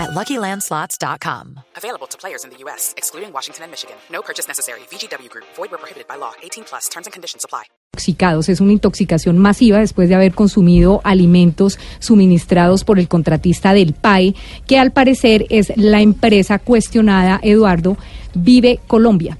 at LuckyLandSlots.com. Available to players in the U.S., excluding Washington and Michigan. No purchase necessary. VGW Group. Void where prohibited by law. 18 plus. Terms and conditions apply. intoxicados. Es una intoxicación masiva después de haber consumido alimentos suministrados por el contratista del PAE, que al parecer es la empresa cuestionada, Eduardo, Vive Colombia.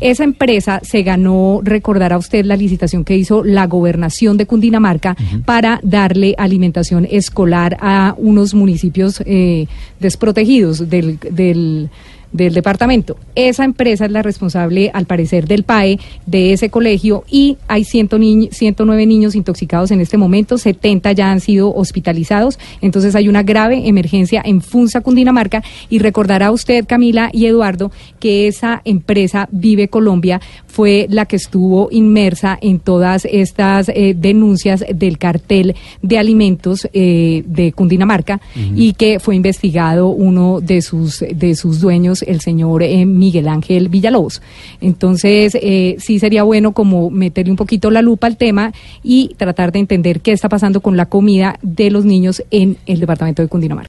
Esa empresa se ganó, recordará usted la licitación que hizo la gobernación de Cundinamarca para darle alimentación escolar a unos municipios eh, desprotegidos del, del del departamento. Esa empresa es la responsable, al parecer, del PAE de ese colegio y hay 109 niños intoxicados en este momento, 70 ya han sido hospitalizados, entonces hay una grave emergencia en Funza, Cundinamarca y recordará usted, Camila y Eduardo, que esa empresa Vive Colombia fue la que estuvo inmersa en todas estas eh, denuncias del cartel de alimentos eh, de Cundinamarca y que fue investigado uno de sus, de sus dueños el señor eh, Miguel Ángel Villalobos. Entonces, eh, sí sería bueno como meterle un poquito la lupa al tema y tratar de entender qué está pasando con la comida de los niños en el departamento de Cundinamarca.